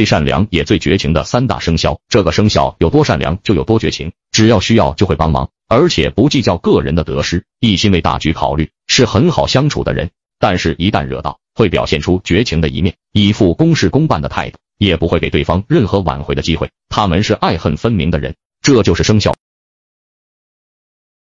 最善良也最绝情的三大生肖这个生肖有多善良就有多绝情只要需要就会帮忙而且不计较个人的得失一心为大局考虑是很好相处的人。但是一旦惹到会表现出绝情的一面一副公事公办的态度也不会给对方任何挽回的机会他们是爱恨分明的人这就是生肖。